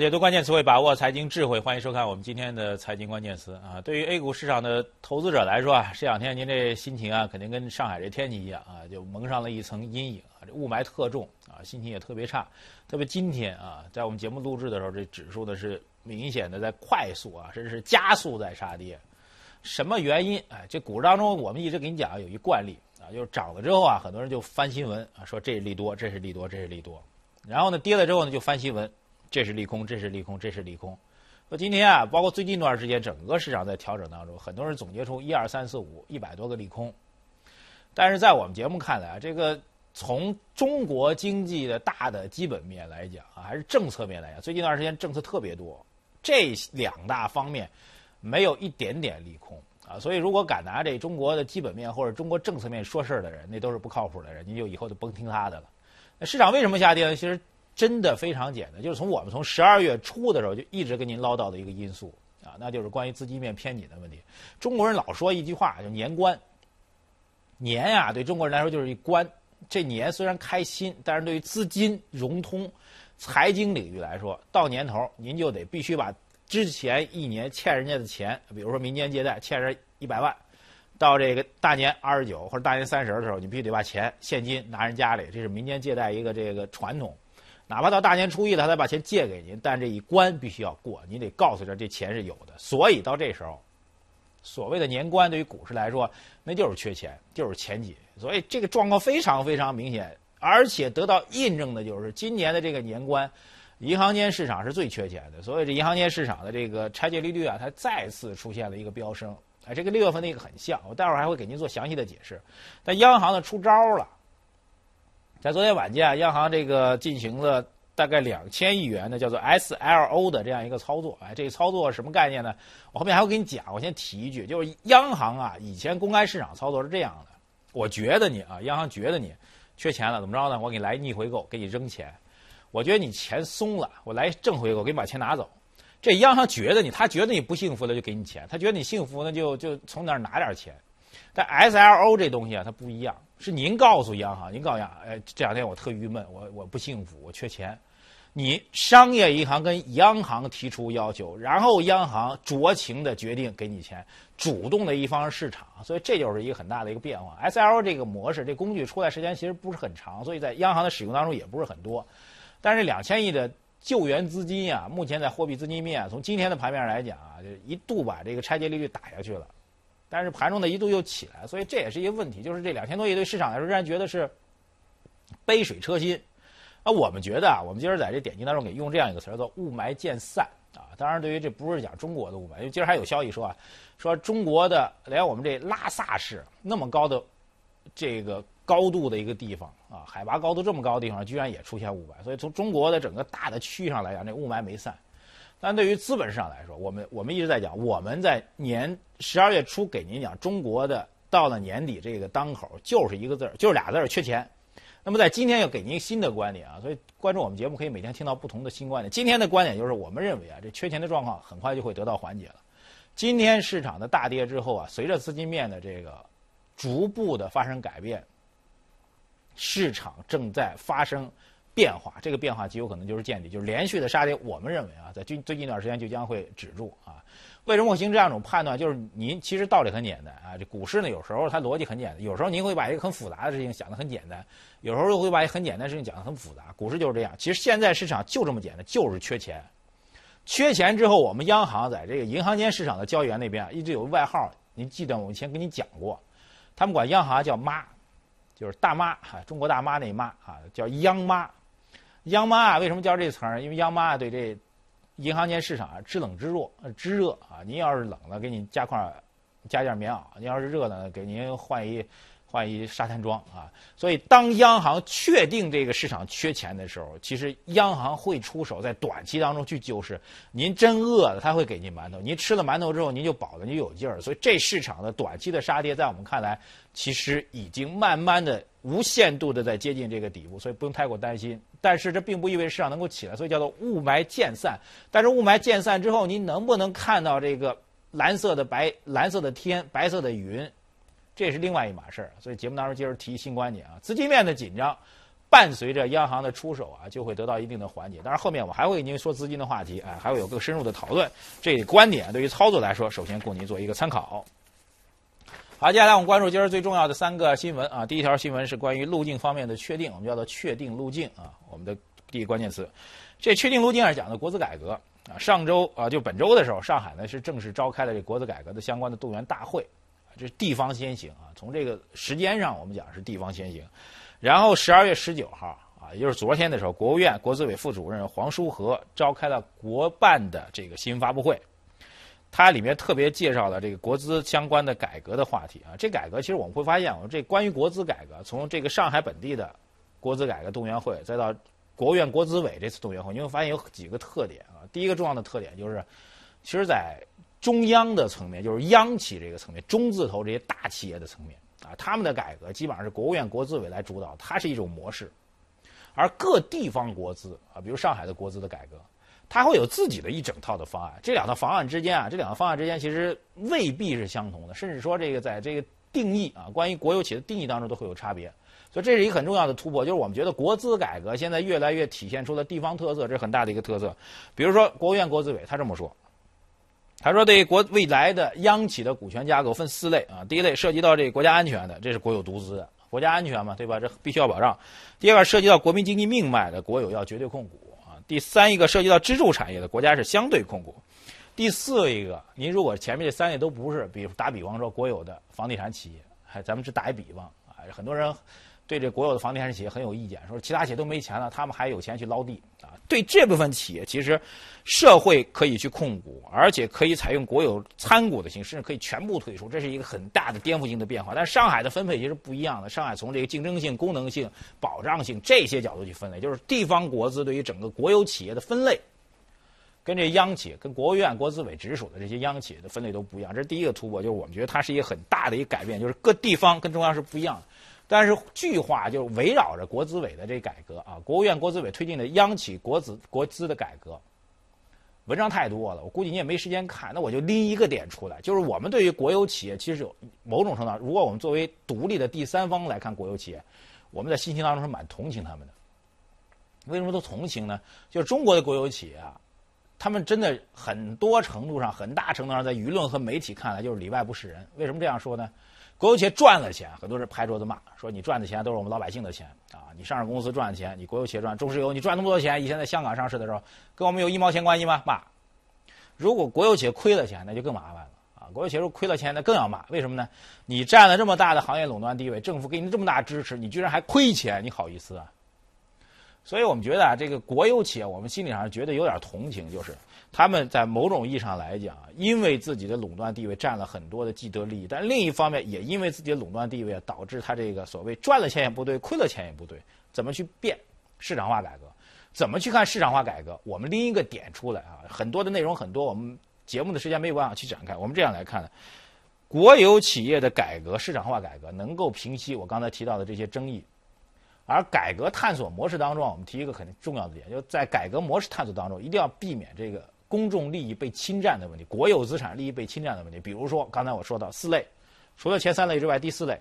解多关键词汇，把握财经智慧。欢迎收看我们今天的财经关键词啊！对于 A 股市场的投资者来说啊，这两天您这心情啊，肯定跟上海这天气一样啊，就蒙上了一层阴影啊，这雾霾特重啊，心情也特别差。特别今天啊，在我们节目录制的时候，这指数呢是明显的在快速啊，甚至是加速在杀跌。什么原因？哎，这股市当中我们一直给你讲有一惯例啊，就是涨了之后啊，很多人就翻新闻啊，说这是利多，这是利多，这是利多。然后呢，跌了之后呢，就翻新闻。这是利空，这是利空，这是利空。说今天啊，包括最近一段时间，整个市场在调整当中，很多人总结出一二三四五一百多个利空。但是在我们节目看来啊，这个从中国经济的大的基本面来讲啊，还是政策面来讲，最近一段时间政策特别多，这两大方面没有一点点利空啊。所以如果敢拿这中国的基本面或者中国政策面说事儿的人，那都是不靠谱的人，您就以后就甭听他的了。那市场为什么下跌呢？其实。真的非常简单，就是从我们从十二月初的时候就一直跟您唠叨的一个因素啊，那就是关于资金面偏紧的问题。中国人老说一句话，就年关。年呀，对中国人来说就是一关。这年虽然开心，但是对于资金融通、财经领域来说，到年头您就得必须把之前一年欠人家的钱，比如说民间借贷欠人一百万，到这个大年二十九或者大年三十的时候，你必须得把钱现金拿人家里，这是民间借贷一个这个传统。哪怕到大年初一了，他再把钱借给您，但这一关必须要过，你得告诉他这钱是有的。所以到这时候，所谓的年关对于股市来说，那就是缺钱，就是钱紧。所以这个状况非常非常明显，而且得到印证的就是今年的这个年关，银行间市场是最缺钱的。所以这银行间市场的这个拆借利率啊，它再次出现了一个飙升。哎，这个六月份那个很像，我待会儿还会给您做详细的解释。但央行呢出招了。在昨天晚间啊，央行这个进行了大概两千亿元的叫做 SLO 的这样一个操作。哎，这个操作什么概念呢？我后面还会给你讲。我先提一句，就是央行啊，以前公开市场操作是这样的。我觉得你啊，央行觉得你缺钱了，怎么着呢？我给你来逆回购，给你扔钱。我觉得你钱松了，我来正回购，给你把钱拿走。这央行觉得你，他觉得你不幸福了，就给你钱；他觉得你幸福呢，就就从哪儿拿点钱。但 SLO 这东西啊，它不一样。是您告诉央行，您告诉央行，哎，这两天我特郁闷，我我不幸福，我缺钱。你商业银行跟央行提出要求，然后央行酌情的决定给你钱，主动的一方是市场，所以这就是一个很大的一个变化。S L O 这个模式，这工具出来时间其实不是很长，所以在央行的使用当中也不是很多。但是两千亿的救援资金呀，目前在货币资金面，从今天的盘面上来讲啊，就一度把这个拆借利率打下去了。但是盘中呢一度又起来，所以这也是一个问题，就是这两千多亿对市场来说仍然觉得是杯水车薪。那我们觉得啊，我们今儿在这点击当中给用这样一个词儿叫“雾霾渐散”啊。当然，对于这不是讲中国的雾霾，因为今儿还有消息说啊，说中国的连我们这拉萨市那么高的这个高度的一个地方啊，海拔高度这么高的地方，居然也出现雾霾。所以从中国的整个大的区域上来讲，这雾霾没散。但对于资本市场来说，我们我们一直在讲，我们在年十二月初给您讲，中国的到了年底这个当口，就是一个字儿，就是俩字儿，缺钱。那么在今天又给您新的观点啊，所以关注我们节目可以每天听到不同的新观点。今天的观点就是，我们认为啊，这缺钱的状况很快就会得到缓解了。今天市场的大跌之后啊，随着资金面的这个逐步的发生改变，市场正在发生。变化，这个变化极有可能就是见底，就是连续的杀跌。我们认为啊，在最最近一段时间就将会止住啊。为什么会形成这样一种判断？就是您其实道理很简单啊。这股市呢，有时候它逻辑很简单，有时候您会把一个很复杂的事情想得很简单，有时候又会把一个很简单的事情讲得很复杂。股市就是这样。其实现在市场就这么简单，就是缺钱。缺钱之后，我们央行在这个银行间市场的交易员那边一直有个外号，您记得我以前跟你讲过，他们管央行叫妈，就是大妈哈，中国大妈那妈啊，叫央妈。央妈啊，为什么叫这词儿？因为央妈啊对这银行间市场啊知冷知热，知热啊，您要是冷了，给你加块加件棉袄；您要是热呢，给您换一。换一沙滩装啊，所以当央行确定这个市场缺钱的时候，其实央行会出手，在短期当中去救市。您真饿了，他会给您馒头；您吃了馒头之后，您就饱了，您就有劲儿。所以这市场的短期的杀跌，在我们看来，其实已经慢慢的、无限度的在接近这个底部，所以不用太过担心。但是这并不意味着市场能够起来，所以叫做雾霾渐散。但是雾霾渐散之后，您能不能看到这个蓝色的白、蓝色的天、白色的云？这是另外一码事儿，所以节目当中接着提新观点啊，资金面的紧张伴随着央行的出手啊，就会得到一定的缓解。当然，后面我还会跟您说资金的话题，哎，还会有更深入的讨论。这观点对于操作来说，首先供您做一个参考。好，接下来我们关注今儿最重要的三个新闻啊。第一条新闻是关于路径方面的确定，我们叫做确定路径啊。我们的第一关键词，这确定路径是讲的国资改革啊。上周啊，就本周的时候，上海呢是正式召开了这国资改革的相关的动员大会，这是地方先行啊。从这个时间上，我们讲是地方先行。然后十二月十九号啊，也就是昨天的时候，国务院国资委副主任黄书和召开了国办的这个新闻发布会。它里面特别介绍了这个国资相关的改革的话题啊，这改革其实我们会发现，我们这关于国资改革，从这个上海本地的国资改革动员会，再到国务院国资委这次动员会，你会发现有几个特点啊。第一个重要的特点就是，其实，在中央的层面，就是央企这个层面，中字头这些大企业的层面啊，他们的改革基本上是国务院国资委来主导，它是一种模式，而各地方国资啊，比如上海的国资的改革。它会有自己的一整套的方案，这两套方案之间啊，这两个方案之间其实未必是相同的，甚至说这个在这个定义啊，关于国有企业的定义当中都会有差别，所以这是一个很重要的突破，就是我们觉得国资改革现在越来越体现出了地方特色，这是很大的一个特色。比如说国务院国资委他这么说，他说对国未来的央企的股权架构分四类啊，第一类涉及到这国家安全的，这是国有独资的，国家安全嘛，对吧？这必须要保障。第二个涉及到国民经济命脉的，国有要绝对控股啊。第三一个涉及到支柱产业的国家是相对控股，第四一个，您如果前面这三类都不是，比如打比方说国有的房地产企业，还咱们只打一比方啊，很多人对这国有的房地产企业很有意见，说其他企业都没钱了，他们还有钱去捞地啊。对这部分企业，其实社会可以去控股，而且可以采用国有参股的形式，甚至可以全部退出，这是一个很大的颠覆性的变化。但上海的分配其实不一样的，上海从这个竞争性、功能性、保障性这些角度去分类，就是地方国资对于整个国有企业的分类，跟这央企、跟国务院国资委直属的这些央企的分类都不一样。这是第一个突破，就是我们觉得它是一个很大的一个改变，就是各地方跟中央是不一样的。但是句话就围绕着国资委的这改革啊，国务院国资委推进的央企国资国资的改革，文章太多了，我估计你也没时间看，那我就拎一个点出来，就是我们对于国有企业，其实有某种程度上，如果我们作为独立的第三方来看国有企业，我们在心情当中是蛮同情他们的。为什么都同情呢？就是中国的国有企业啊，他们真的很多程度上、很大程度上，在舆论和媒体看来就是里外不是人。为什么这样说呢？国有企业赚了钱，很多人拍桌子骂，说你赚的钱都是我们老百姓的钱啊！你上市公司赚的钱，你国有企业赚，中石油你赚那么多钱，以前在香港上市的时候，跟我们有一毛钱关系吗？骂。如果国有企业亏了钱，那就更麻烦了啊！国有企业如果亏了钱，那更要骂。为什么呢？你占了这么大的行业垄断地位，政府给你这么大支持，你居然还亏钱，你好意思啊？所以我们觉得啊，这个国有企业，我们心理上觉得有点同情，就是他们在某种意义上来讲，因为自己的垄断地位占了很多的既得利益，但另一方面也因为自己的垄断地位，导致他这个所谓赚了钱也不对，亏了钱也不对，怎么去变市场化改革？怎么去看市场化改革？我们拎一个点出来啊，很多的内容很多，我们节目的时间没有办法去展开，我们这样来看呢，国有企业的改革、市场化改革能够平息我刚才提到的这些争议。而改革探索模式当中，我们提一个很重要的点，就是在改革模式探索当中，一定要避免这个公众利益被侵占的问题，国有资产利益被侵占的问题。比如说，刚才我说到四类，除了前三类之外，第四类，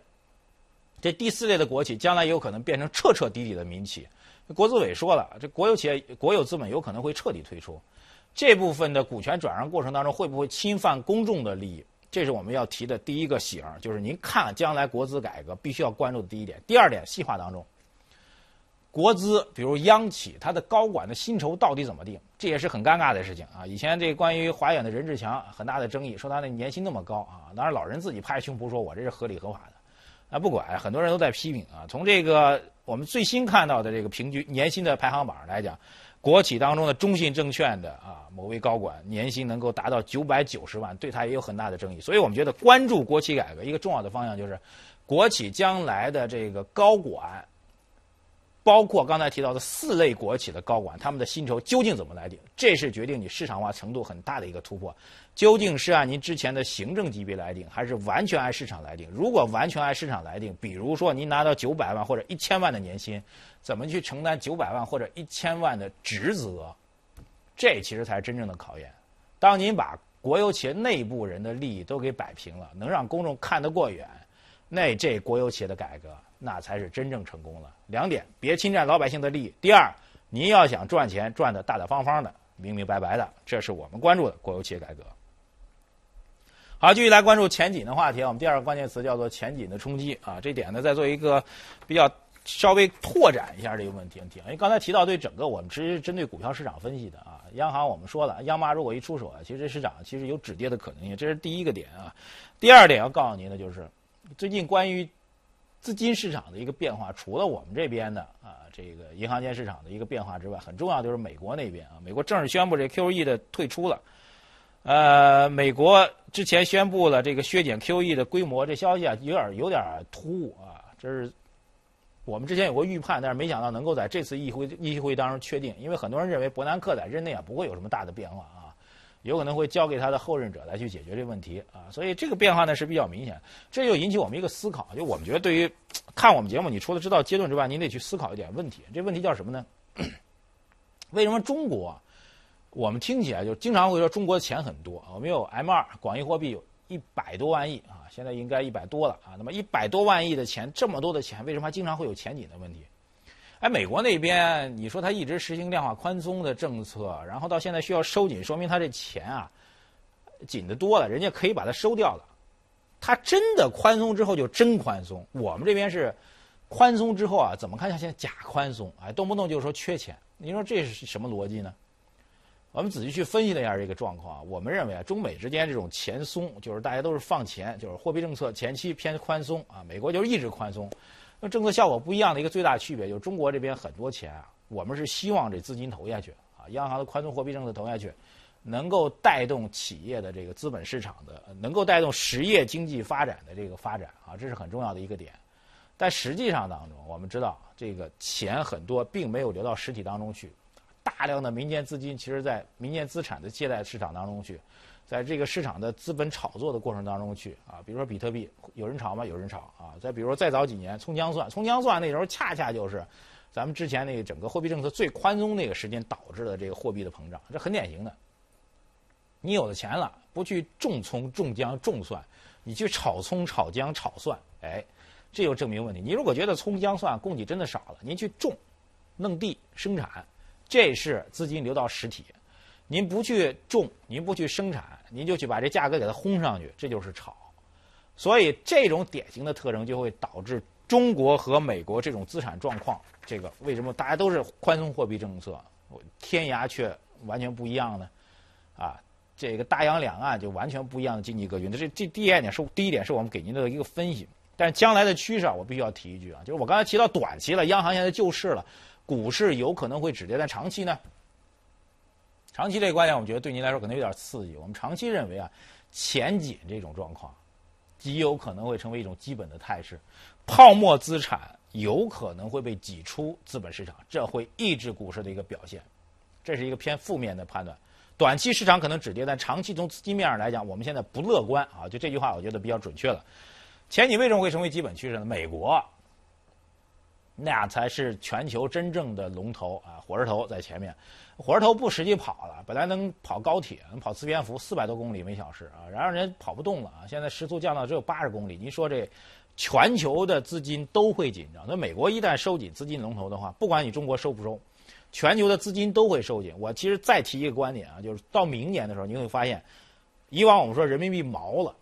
这第四类的国企将来有可能变成彻彻底底的民企。国资委说了，这国有企业、国有资本有可能会彻底退出，这部分的股权转让过程当中会不会侵犯公众的利益？这是我们要提的第一个喜儿，就是您看将来国资改革必须要关注的第一点。第二点，细化当中。国资，比如央企，它的高管的薪酬到底怎么定？这也是很尴尬的事情啊！以前这关于华远的任志强很大的争议，说他的年薪那么高啊，当然老人自己拍胸脯说我这是合理合法的。啊，不管，很多人都在批评啊。从这个我们最新看到的这个平均年薪的排行榜来讲，国企当中的中信证券的啊某位高管年薪能够达到九百九十万，对他也有很大的争议。所以我们觉得关注国企改革一个重要的方向就是，国企将来的这个高管。包括刚才提到的四类国企的高管，他们的薪酬究竟怎么来定？这是决定你市场化程度很大的一个突破。究竟是按您之前的行政级别来定，还是完全按市场来定？如果完全按市场来定，比如说您拿到九百万或者一千万的年薪，怎么去承担九百万或者一千万的职责？这其实才是真正的考验。当您把国有企业内部人的利益都给摆平了，能让公众看得过远，那这国有企业的改革那才是真正成功了。两点：别侵占老百姓的利益；第二，您要想赚钱，赚的大大方方的、明明白白的，这是我们关注的国有企业改革。好，继续来关注前景的话题。我们第二个关键词叫做前景的冲击啊，这点呢，再做一个比较。稍微拓展一下这个问题，因为刚才提到对整个我们其实针对股票市场分析的啊，央行我们说了，央妈如果一出手啊，其实市场其实有止跌的可能性，这是第一个点啊。第二点要告诉您的就是，最近关于资金市场的一个变化，除了我们这边的啊这个银行间市场的一个变化之外，很重要就是美国那边啊，美国正式宣布这 QE 的退出了，呃，美国之前宣布了这个削减 QE 的规模，这消息啊有点有点突兀啊，这是。我们之前有过预判，但是没想到能够在这次议会议会当中确定，因为很多人认为伯南克在任内啊不会有什么大的变化，有可能会交给他的后任者来去解决这个问题啊，所以这个变化呢是比较明显，这就引起我们一个思考，就我们觉得对于看我们节目，你除了知道结论之外，您得去思考一点问题，这问题叫什么呢？为什么中国我们听起来就经常会说中国的钱很多，我们有 M 二广义货币有。一百多万亿啊，现在应该一百多了啊。那么一百多万亿的钱，这么多的钱，为什么还经常会有前景的问题？哎，美国那边你说他一直实行量化宽松的政策，然后到现在需要收紧，说明他这钱啊紧的多了，人家可以把它收掉了。他真的宽松之后就真宽松，我们这边是宽松之后啊，怎么看像现在假宽松？哎，动不动就说缺钱，你说这是什么逻辑呢？我们仔细去分析了一下这个状况，我们认为啊，中美之间这种钱松，就是大家都是放钱，就是货币政策前期偏宽松啊，美国就是一直宽松，那政策效果不一样的一个最大区别就是中国这边很多钱啊，我们是希望这资金投下去啊，央行的宽松货币政策投下去，能够带动企业的这个资本市场的，能够带动实业经济发展的这个发展啊，这是很重要的一个点。但实际上当中，我们知道这个钱很多并没有流到实体当中去。大量的民间资金，其实，在民间资产的借贷市场当中去，在这个市场的资本炒作的过程当中去啊，比如说比特币，有人炒吗？有人炒啊。再比如说再早几年，葱姜蒜，葱姜蒜那时候恰恰就是咱们之前那个整个货币政策最宽松那个时间导致的这个货币的膨胀，这很典型的。你有了钱了，不去种葱、种姜、种蒜，你去炒葱、炒姜、炒蒜，哎，这就证明问题。你如果觉得葱姜蒜供给真的少了，您去种，弄地生产。这是资金流到实体，您不去种，您不去生产，您就去把这价格给它轰上去，这就是炒。所以这种典型的特征就会导致中国和美国这种资产状况，这个为什么大家都是宽松货币政策，天涯却完全不一样呢？啊，这个大洋两岸就完全不一样的经济格局。那这这第一点是第一点是我们给您的一个分析，但是将来的趋势啊，我必须要提一句啊，就是我刚才提到短期了，央行现在救市了。股市有可能会止跌，但长期呢？长期这个观点，我们觉得对您来说可能有点刺激。我们长期认为啊，前景这种状况极有可能会成为一种基本的态势，泡沫资产有可能会被挤出资本市场，这会抑制股市的一个表现。这是一个偏负面的判断。短期市场可能止跌，但长期从资金面上来讲，我们现在不乐观啊。就这句话，我觉得比较准确了。前景为什么会成为基本趋势呢？美国。那才是全球真正的龙头啊！火车头在前面，火车头不实际跑了，本来能跑高铁，能跑磁悬浮四百多公里每小时啊，然后人跑不动了啊！现在时速降到只有八十公里。您说这全球的资金都会紧张。那美国一旦收紧资金龙头的话，不管你中国收不收，全球的资金都会收紧。我其实再提一个观点啊，就是到明年的时候，你会发现，以往我们说人民币毛了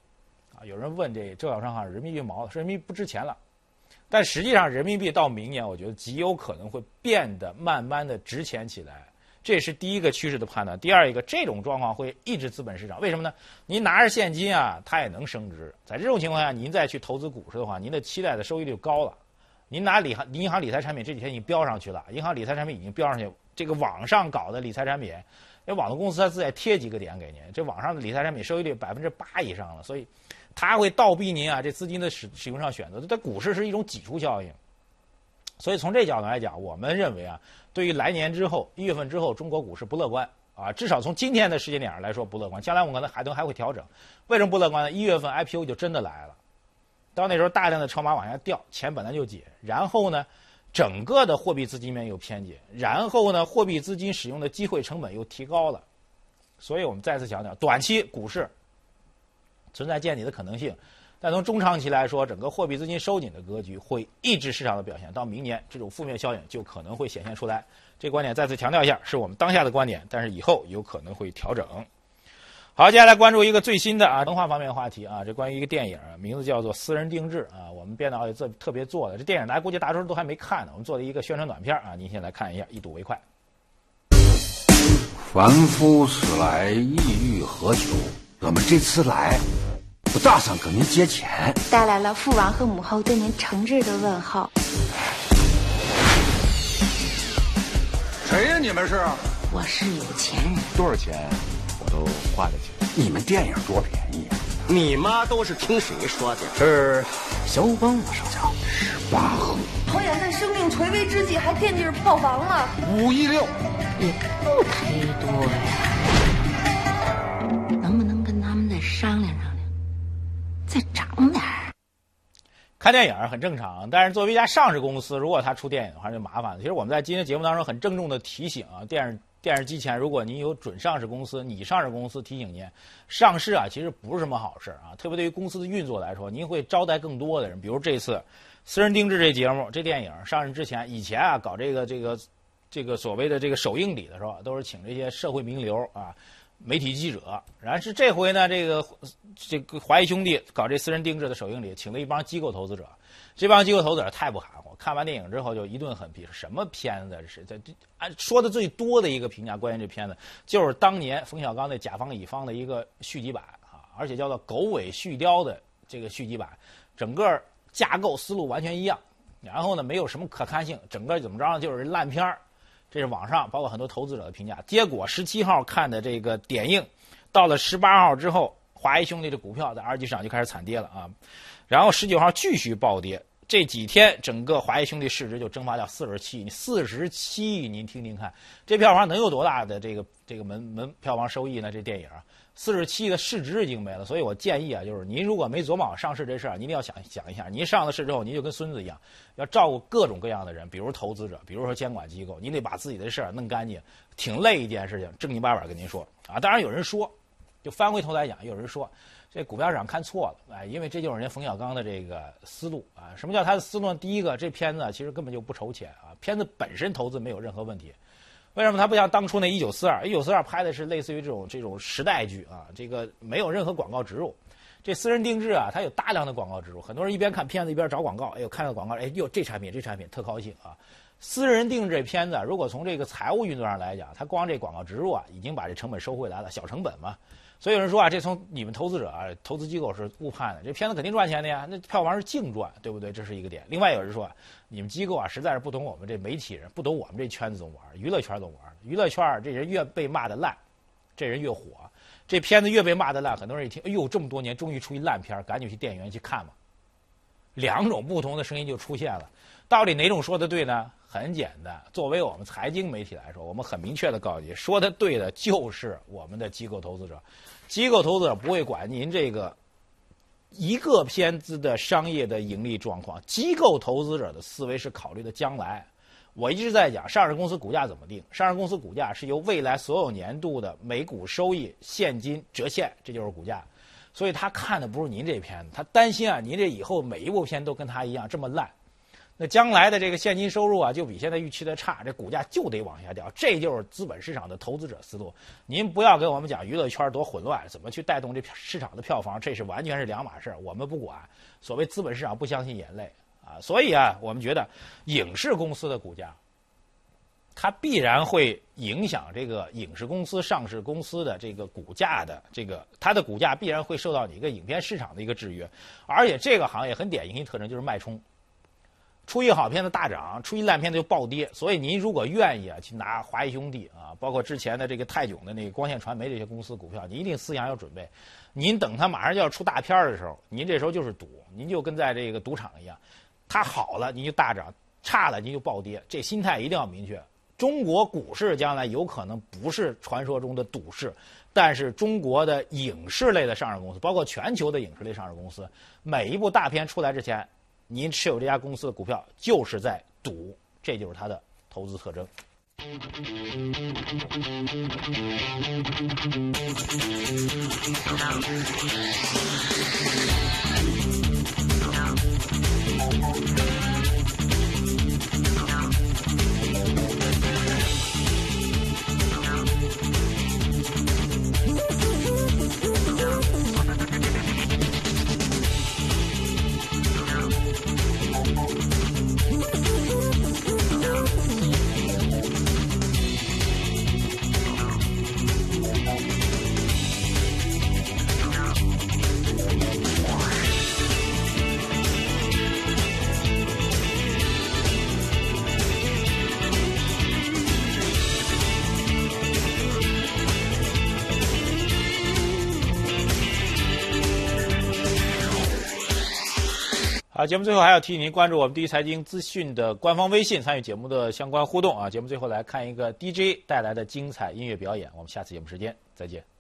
啊，有人问这周小川哈，人民币毛了，说人民币不值钱了。但实际上，人民币到明年，我觉得极有可能会变得慢慢的值钱起来，这是第一个趋势的判断。第二一个，这种状况会抑制资本市场，为什么呢？您拿着现金啊，它也能升值。在这种情况下，您再去投资股市的话，您的期待的收益率高了。您拿理行银行理财产品这几天已经飙上去了，银行理财产品已经飙上去。这个网上搞的理财产品，那网络公司它自己贴几个点给您，这网上的理财产品收益率百分之八以上了，所以。它会倒逼您啊，这资金的使使用上选择，在股市是一种挤出效应，所以从这角度来讲，我们认为啊，对于来年之后一月份之后中国股市不乐观啊，至少从今天的时间点上来说不乐观。将来我们可能还能还会调整，为什么不乐观呢？一月份 IPO 就真的来了，到那时候大量的筹码往下掉，钱本来就紧，然后呢，整个的货币资金面又偏紧，然后呢，货币资金使用的机会成本又提高了，所以我们再次强调，短期股市。存在见底的可能性，但从中长期来说，整个货币资金收紧的格局会抑制市场的表现，到明年这种负面效应就可能会显现出来。这观点再次强调一下，是我们当下的观点，但是以后有可能会调整。好，接下来关注一个最新的啊文化方面的话题啊，这关于一个电影，名字叫做《私人定制》啊，我们编导也特特别做的这电影，大家估计大多数都还没看呢，我们做了一个宣传短片啊，您先来看一下，一睹为快。凡夫死来意欲何求？我们这次来，不打算跟您借钱，带来了父王和母后对您诚挚的问候。谁呀？你们是？我是有钱人，多少钱我？都花得起。你们电影多便宜啊！你妈都是听谁说的？是肖邦上校，十八号。导演在生命垂危之际还惦记着票房呢。五亿六，也不忒多呀。看电影很正常，但是作为一家上市公司，如果他出电影的话就麻烦了。其实我们在今天节目当中很郑重的提醒啊，电视。电视机前，如果您有准上市公司，拟上市公司提醒您，上市啊，其实不是什么好事啊。特别对于公司的运作来说，您会招待更多的人。比如这次《私人定制》这节目、这电影上市之前，以前啊搞这个这个这个所谓的这个首映礼的时候，都是请这些社会名流啊、媒体记者。然后是这回呢，这个这个华谊兄弟搞这《私人定制》的首映礼，请了一帮机构投资者。这帮机构投资者太不含糊，看完电影之后就一顿狠批：什么片子？是这这按说的最多的一个评价，关于这片子就是当年冯小刚那甲方乙方的一个续集版啊，而且叫做狗尾续貂的这个续集版，整个架构思路完全一样，然后呢没有什么可看性，整个怎么着就是烂片儿。这是网上包括很多投资者的评价。结果十七号看的这个点映，到了十八号之后，华谊兄弟的股票在二级市场就开始惨跌了啊。然后十九号继续暴跌，这几天整个华谊兄弟市值就蒸发掉四十七亿，四十七亿，您听听看，这票房能有多大的这个这个门门票房收益呢？这电影四十七亿的市值已经没了，所以我建议啊，就是您如果没琢磨好上市这事儿，您一定要想想一下，您上了市之后，您就跟孙子一样，要照顾各种各样的人，比如投资者，比如说监管机构，您得把自己的事儿弄干净，挺累一件事情，正经八百跟您说啊。当然有人说，就翻回头来讲，有人说。这股票市场看错了，哎，因为这就是人家冯小刚的这个思路啊。什么叫他的思路？第一个，这片子其实根本就不筹钱啊，片子本身投资没有任何问题。为什么他不像当初那《一九四二》？《一九四二》拍的是类似于这种这种时代剧啊，这个没有任何广告植入。这私人定制啊，它有大量的广告植入，很多人一边看片子一边找广告，哎呦，看到广告，哎呦，这产品这产品特高兴啊。私人定制片子，如果从这个财务运作上来讲，它光这广告植入啊，已经把这成本收回来了，小成本嘛。所以有人说啊，这从你们投资者啊、投资机构是误判的，这片子肯定赚钱的呀，那票房是净赚，对不对？这是一个点。另外有人说，你们机构啊，实在是不懂我们这媒体人，不懂我们这圈子怎么玩，娱乐圈怎么玩。娱乐圈这人越被骂的烂，这人越火。这片子越被骂的烂，很多人一听，哎呦，这么多年终于出一烂片，赶紧去电影院去看吧。两种不同的声音就出现了，到底哪种说的对呢？很简单，作为我们财经媒体来说，我们很明确的告诉你，说的对的就是我们的机构投资者。机构投资者不会管您这个一个片子的商业的盈利状况，机构投资者的思维是考虑的将来。我一直在讲，上市公司股价怎么定？上市公司股价是由未来所有年度的每股收益、现金折现，这就是股价。所以他看的不是您这片子，他担心啊，您这以后每一部片都跟他一样这么烂。那将来的这个现金收入啊，就比现在预期的差，这股价就得往下掉。这就是资本市场的投资者思路。您不要跟我们讲娱乐圈多混乱，怎么去带动这市场的票房，这是完全是两码事我们不管。所谓资本市场不相信眼泪啊，所以啊，我们觉得影视公司的股价，它必然会影响这个影视公司上市公司的这个股价的这个它的股价必然会受到你一个影片市场的一个制约。而且这个行业很典型的特征就是脉冲。出一好片子大涨，出一烂片子就暴跌。所以您如果愿意啊，去拿华谊兄弟啊，包括之前的这个泰囧的那个光线传媒这些公司股票，您一定思想要准备。您等它马上就要出大片的时候，您这时候就是赌，您就跟在这个赌场一样，它好了您就大涨，差了您就暴跌。这心态一定要明确。中国股市将来有可能不是传说中的赌市，但是中国的影视类的上市公司，包括全球的影视类上市公司，每一部大片出来之前。您持有这家公司的股票，就是在赌，这就是它的投资特征。好，节目最后还要提醒您关注我们第一财经资讯的官方微信，参与节目的相关互动啊。节目最后来看一个 DJ 带来的精彩音乐表演。我们下次节目时间再见。